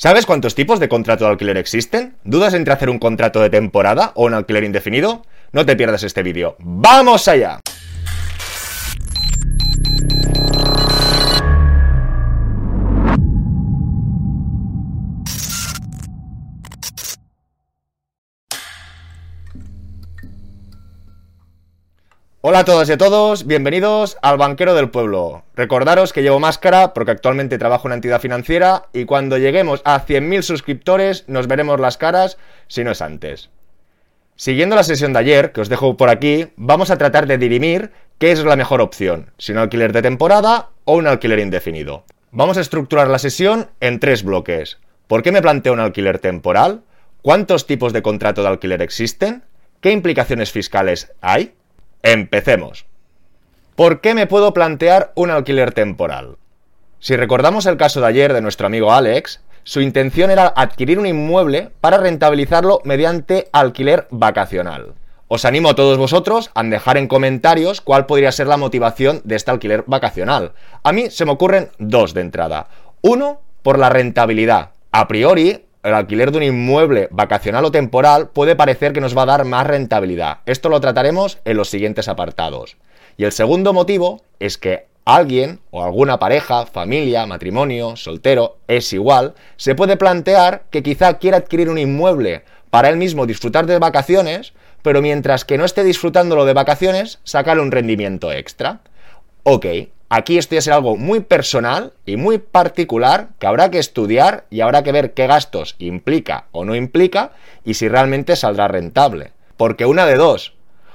¿Sabes cuántos tipos de contrato de alquiler existen? ¿Dudas entre hacer un contrato de temporada o un alquiler indefinido? No te pierdas este vídeo. ¡Vamos allá! Hola a todas y a todos, bienvenidos al Banquero del Pueblo. Recordaros que llevo máscara porque actualmente trabajo en una entidad financiera y cuando lleguemos a 100.000 suscriptores nos veremos las caras si no es antes. Siguiendo la sesión de ayer, que os dejo por aquí, vamos a tratar de dirimir qué es la mejor opción, si un alquiler de temporada o un alquiler indefinido. Vamos a estructurar la sesión en tres bloques. ¿Por qué me planteo un alquiler temporal? ¿Cuántos tipos de contrato de alquiler existen? ¿Qué implicaciones fiscales hay? Empecemos. ¿Por qué me puedo plantear un alquiler temporal? Si recordamos el caso de ayer de nuestro amigo Alex, su intención era adquirir un inmueble para rentabilizarlo mediante alquiler vacacional. Os animo a todos vosotros a dejar en comentarios cuál podría ser la motivación de este alquiler vacacional. A mí se me ocurren dos de entrada. Uno, por la rentabilidad. A priori, el alquiler de un inmueble vacacional o temporal puede parecer que nos va a dar más rentabilidad. Esto lo trataremos en los siguientes apartados. Y el segundo motivo es que alguien o alguna pareja, familia, matrimonio, soltero, es igual, se puede plantear que quizá quiera adquirir un inmueble para él mismo disfrutar de vacaciones, pero mientras que no esté disfrutándolo de vacaciones, sacarle un rendimiento extra. Ok, Aquí esto ya será algo muy personal y muy particular que habrá que estudiar y habrá que ver qué gastos implica o no implica y si realmente saldrá rentable. Porque una de dos,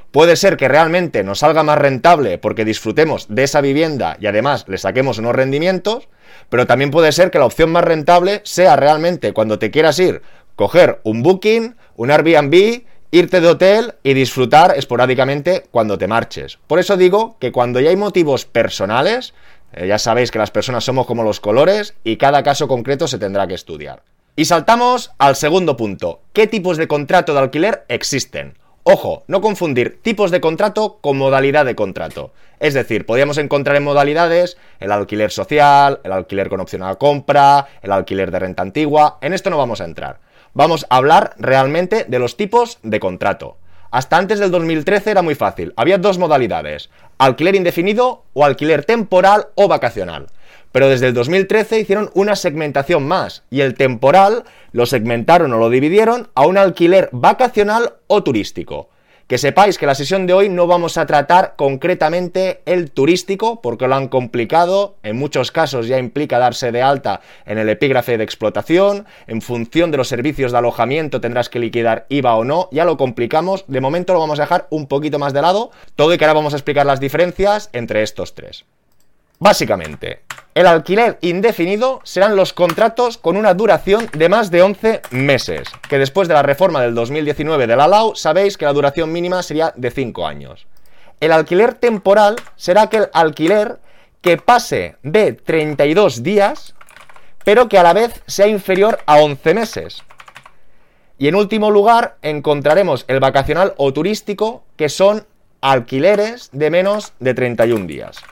puede ser que realmente nos salga más rentable porque disfrutemos de esa vivienda y además le saquemos unos rendimientos, pero también puede ser que la opción más rentable sea realmente cuando te quieras ir, coger un booking, un Airbnb irte de hotel y disfrutar esporádicamente cuando te marches. Por eso digo que cuando ya hay motivos personales, eh, ya sabéis que las personas somos como los colores y cada caso concreto se tendrá que estudiar. Y saltamos al segundo punto. ¿Qué tipos de contrato de alquiler existen? Ojo, no confundir tipos de contrato con modalidad de contrato. Es decir, podríamos encontrar en modalidades el alquiler social, el alquiler con opción a compra, el alquiler de renta antigua. En esto no vamos a entrar vamos a hablar realmente de los tipos de contrato. Hasta antes del 2013 era muy fácil. Había dos modalidades, alquiler indefinido o alquiler temporal o vacacional. Pero desde el 2013 hicieron una segmentación más y el temporal lo segmentaron o lo dividieron a un alquiler vacacional o turístico. Que sepáis que la sesión de hoy no vamos a tratar concretamente el turístico porque lo han complicado, en muchos casos ya implica darse de alta en el epígrafe de explotación, en función de los servicios de alojamiento tendrás que liquidar IVA o no, ya lo complicamos, de momento lo vamos a dejar un poquito más de lado, todo y que ahora vamos a explicar las diferencias entre estos tres. Básicamente, el alquiler indefinido serán los contratos con una duración de más de 11 meses, que después de la reforma del 2019 de la LAU sabéis que la duración mínima sería de 5 años. El alquiler temporal será aquel alquiler que pase de 32 días, pero que a la vez sea inferior a 11 meses. Y en último lugar encontraremos el vacacional o turístico, que son alquileres de menos de 31 días.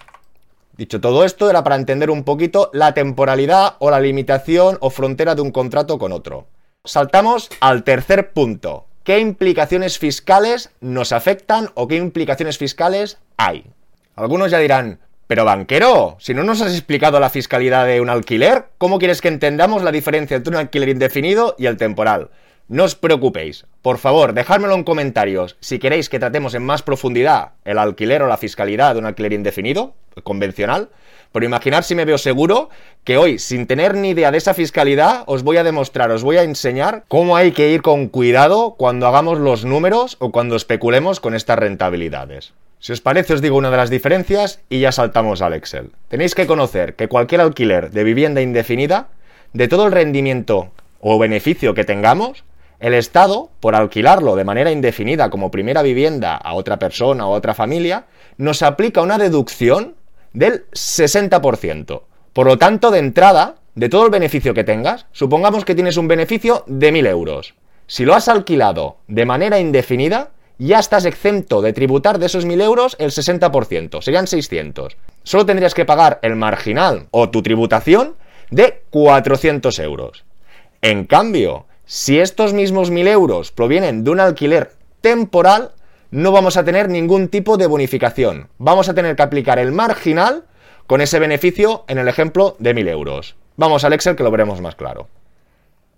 Dicho todo esto, era para entender un poquito la temporalidad o la limitación o frontera de un contrato con otro. Saltamos al tercer punto. ¿Qué implicaciones fiscales nos afectan o qué implicaciones fiscales hay? Algunos ya dirán, pero banquero, si no nos has explicado la fiscalidad de un alquiler, ¿cómo quieres que entendamos la diferencia entre un alquiler indefinido y el temporal? No os preocupéis, por favor, dejádmelo en comentarios si queréis que tratemos en más profundidad el alquiler o la fiscalidad de un alquiler indefinido, convencional, pero imaginar si me veo seguro que hoy, sin tener ni idea de esa fiscalidad, os voy a demostrar, os voy a enseñar cómo hay que ir con cuidado cuando hagamos los números o cuando especulemos con estas rentabilidades. Si os parece, os digo una de las diferencias y ya saltamos al Excel. Tenéis que conocer que cualquier alquiler de vivienda indefinida, de todo el rendimiento o beneficio que tengamos, el Estado, por alquilarlo de manera indefinida como primera vivienda a otra persona o a otra familia, nos aplica una deducción del 60%. Por lo tanto, de entrada, de todo el beneficio que tengas, supongamos que tienes un beneficio de 1.000 euros. Si lo has alquilado de manera indefinida, ya estás exento de tributar de esos 1.000 euros el 60%, serían 600. Solo tendrías que pagar el marginal o tu tributación de 400 euros. En cambio, si estos mismos 1.000 euros provienen de un alquiler temporal, no vamos a tener ningún tipo de bonificación. Vamos a tener que aplicar el marginal con ese beneficio en el ejemplo de 1.000 euros. Vamos al Excel que lo veremos más claro.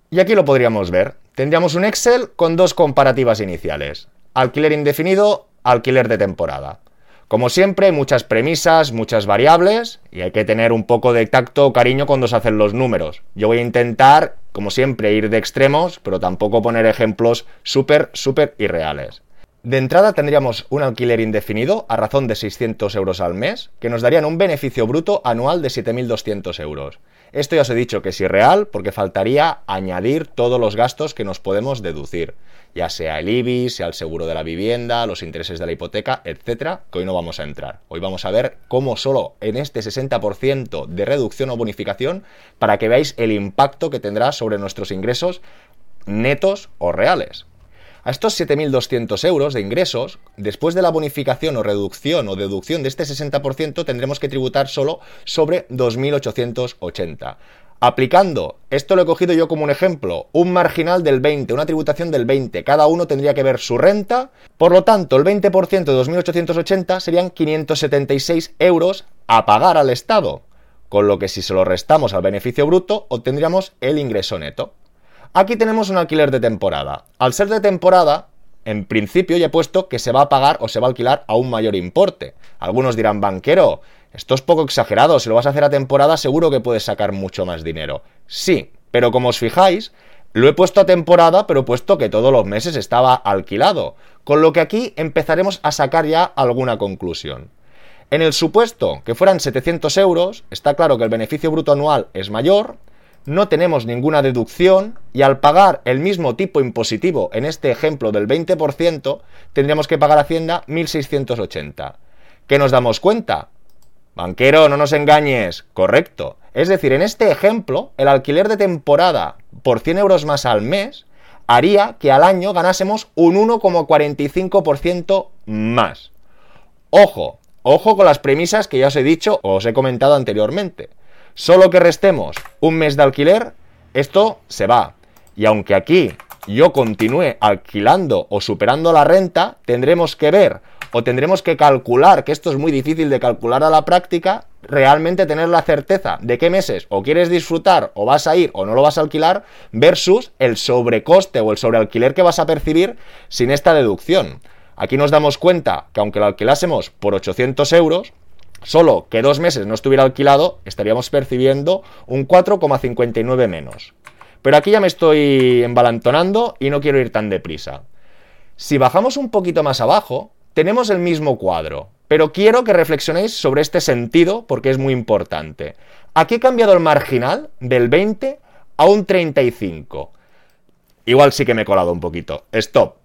Y aquí lo podríamos ver. Tendríamos un Excel con dos comparativas iniciales. Alquiler indefinido, alquiler de temporada. Como siempre, muchas premisas, muchas variables y hay que tener un poco de tacto o cariño cuando se hacen los números. Yo voy a intentar, como siempre, ir de extremos, pero tampoco poner ejemplos súper, súper irreales. De entrada tendríamos un alquiler indefinido a razón de 600 euros al mes, que nos darían un beneficio bruto anual de 7.200 euros. Esto ya os he dicho que es irreal porque faltaría añadir todos los gastos que nos podemos deducir, ya sea el IBI, sea el seguro de la vivienda, los intereses de la hipoteca, etcétera, que hoy no vamos a entrar. Hoy vamos a ver cómo solo en este 60% de reducción o bonificación para que veáis el impacto que tendrá sobre nuestros ingresos netos o reales. A estos 7.200 euros de ingresos, después de la bonificación o reducción o deducción de este 60%, tendremos que tributar solo sobre 2.880. Aplicando, esto lo he cogido yo como un ejemplo, un marginal del 20, una tributación del 20, cada uno tendría que ver su renta, por lo tanto el 20% de 2.880 serían 576 euros a pagar al Estado, con lo que si se lo restamos al beneficio bruto obtendríamos el ingreso neto. Aquí tenemos un alquiler de temporada. Al ser de temporada, en principio ya he puesto que se va a pagar o se va a alquilar a un mayor importe. Algunos dirán, banquero, esto es poco exagerado, si lo vas a hacer a temporada seguro que puedes sacar mucho más dinero. Sí, pero como os fijáis, lo he puesto a temporada, pero he puesto que todos los meses estaba alquilado, con lo que aquí empezaremos a sacar ya alguna conclusión. En el supuesto que fueran 700 euros, está claro que el beneficio bruto anual es mayor, no tenemos ninguna deducción y al pagar el mismo tipo impositivo, en este ejemplo del 20%, tendríamos que pagar Hacienda 1.680. ¿Qué nos damos cuenta? Banquero, no nos engañes. Correcto. Es decir, en este ejemplo, el alquiler de temporada por 100 euros más al mes haría que al año ganásemos un 1,45% más. Ojo, ojo con las premisas que ya os he dicho o os he comentado anteriormente. Solo que restemos un mes de alquiler, esto se va. Y aunque aquí yo continúe alquilando o superando la renta, tendremos que ver o tendremos que calcular, que esto es muy difícil de calcular a la práctica, realmente tener la certeza de qué meses o quieres disfrutar o vas a ir o no lo vas a alquilar versus el sobrecoste o el sobrealquiler que vas a percibir sin esta deducción. Aquí nos damos cuenta que aunque lo alquilásemos por 800 euros, solo que dos meses no estuviera alquilado, estaríamos percibiendo un 4,59 menos. Pero aquí ya me estoy embalantonando y no quiero ir tan deprisa. Si bajamos un poquito más abajo, tenemos el mismo cuadro, pero quiero que reflexionéis sobre este sentido porque es muy importante. Aquí he cambiado el marginal del 20 a un 35. Igual sí que me he colado un poquito. Stop.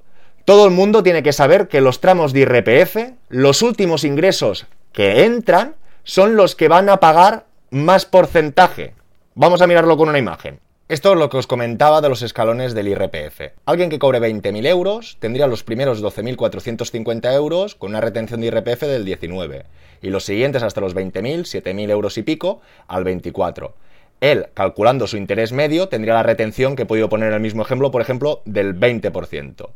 Todo el mundo tiene que saber que los tramos de IRPF, los últimos ingresos que entran son los que van a pagar más porcentaje. Vamos a mirarlo con una imagen. Esto es lo que os comentaba de los escalones del IRPF. Alguien que cobre 20.000 euros tendría los primeros 12.450 euros con una retención de IRPF del 19 y los siguientes hasta los 20.000, 7.000 euros y pico al 24. Él, calculando su interés medio, tendría la retención que he podido poner en el mismo ejemplo, por ejemplo, del 20%.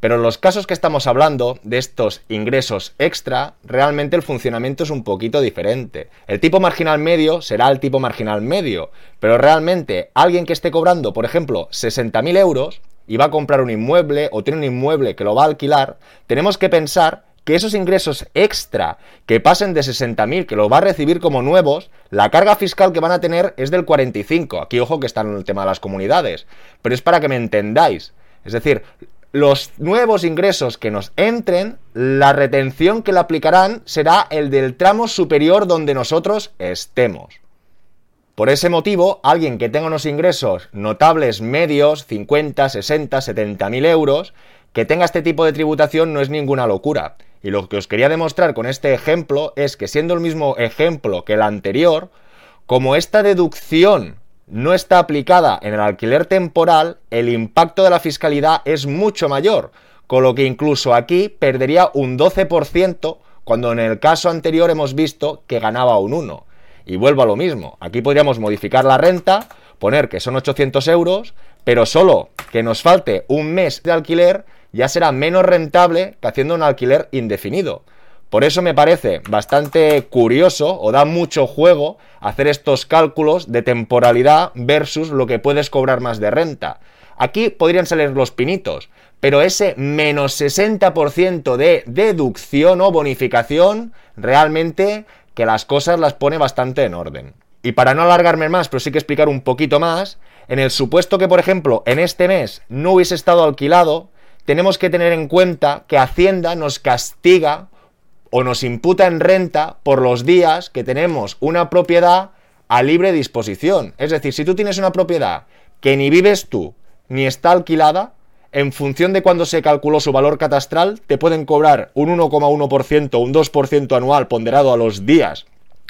Pero en los casos que estamos hablando de estos ingresos extra, realmente el funcionamiento es un poquito diferente. El tipo marginal medio será el tipo marginal medio, pero realmente alguien que esté cobrando, por ejemplo, 60.000 euros y va a comprar un inmueble o tiene un inmueble que lo va a alquilar, tenemos que pensar que esos ingresos extra que pasen de 60.000, que lo va a recibir como nuevos, la carga fiscal que van a tener es del 45. Aquí ojo que está en el tema de las comunidades, pero es para que me entendáis. Es decir, los nuevos ingresos que nos entren, la retención que le aplicarán será el del tramo superior donde nosotros estemos. Por ese motivo, alguien que tenga unos ingresos notables medios, 50, 60, 70 mil euros, que tenga este tipo de tributación no es ninguna locura. Y lo que os quería demostrar con este ejemplo es que siendo el mismo ejemplo que el anterior, como esta deducción no está aplicada en el alquiler temporal, el impacto de la fiscalidad es mucho mayor, con lo que incluso aquí perdería un 12% cuando en el caso anterior hemos visto que ganaba un 1. Y vuelvo a lo mismo, aquí podríamos modificar la renta, poner que son 800 euros, pero solo que nos falte un mes de alquiler ya será menos rentable que haciendo un alquiler indefinido. Por eso me parece bastante curioso o da mucho juego hacer estos cálculos de temporalidad versus lo que puedes cobrar más de renta. Aquí podrían salir los pinitos, pero ese menos 60% de deducción o bonificación realmente que las cosas las pone bastante en orden. Y para no alargarme más, pero sí que explicar un poquito más, en el supuesto que, por ejemplo, en este mes no hubiese estado alquilado, tenemos que tener en cuenta que Hacienda nos castiga o nos imputa en renta por los días que tenemos una propiedad a libre disposición. Es decir, si tú tienes una propiedad que ni vives tú ni está alquilada, en función de cuándo se calculó su valor catastral, te pueden cobrar un 1,1% o un 2% anual ponderado a los días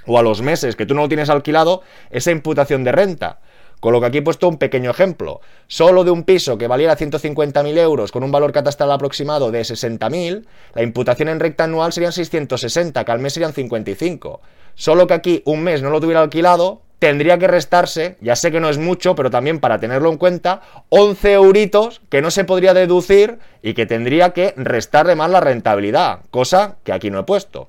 o a los meses que tú no lo tienes alquilado, esa imputación de renta. Con lo que aquí he puesto un pequeño ejemplo. Solo de un piso que valiera 150.000 euros con un valor catastral aproximado de 60.000, la imputación en recta anual serían 660, que al mes serían 55. Solo que aquí un mes no lo tuviera alquilado, tendría que restarse, ya sé que no es mucho, pero también para tenerlo en cuenta, 11 euritos que no se podría deducir y que tendría que restarle más la rentabilidad, cosa que aquí no he puesto.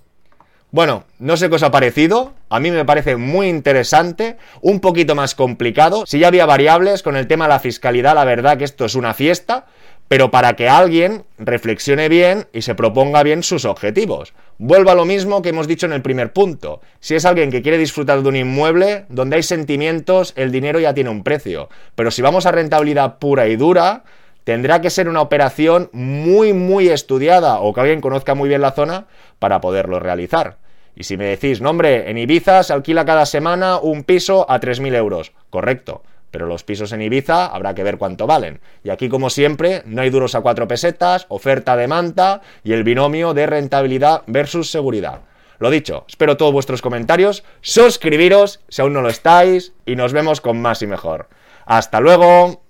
Bueno, no sé qué os ha parecido, a mí me parece muy interesante, un poquito más complicado, si ya había variables con el tema de la fiscalidad, la verdad que esto es una fiesta, pero para que alguien reflexione bien y se proponga bien sus objetivos. Vuelvo a lo mismo que hemos dicho en el primer punto, si es alguien que quiere disfrutar de un inmueble, donde hay sentimientos, el dinero ya tiene un precio, pero si vamos a rentabilidad pura y dura, tendrá que ser una operación muy muy estudiada o que alguien conozca muy bien la zona para poderlo realizar. Y si me decís, no hombre, en Ibiza se alquila cada semana un piso a 3.000 euros. Correcto, pero los pisos en Ibiza habrá que ver cuánto valen. Y aquí, como siempre, no hay duros a cuatro pesetas, oferta de manta y el binomio de rentabilidad versus seguridad. Lo dicho, espero todos vuestros comentarios, suscribiros si aún no lo estáis y nos vemos con más y mejor. Hasta luego.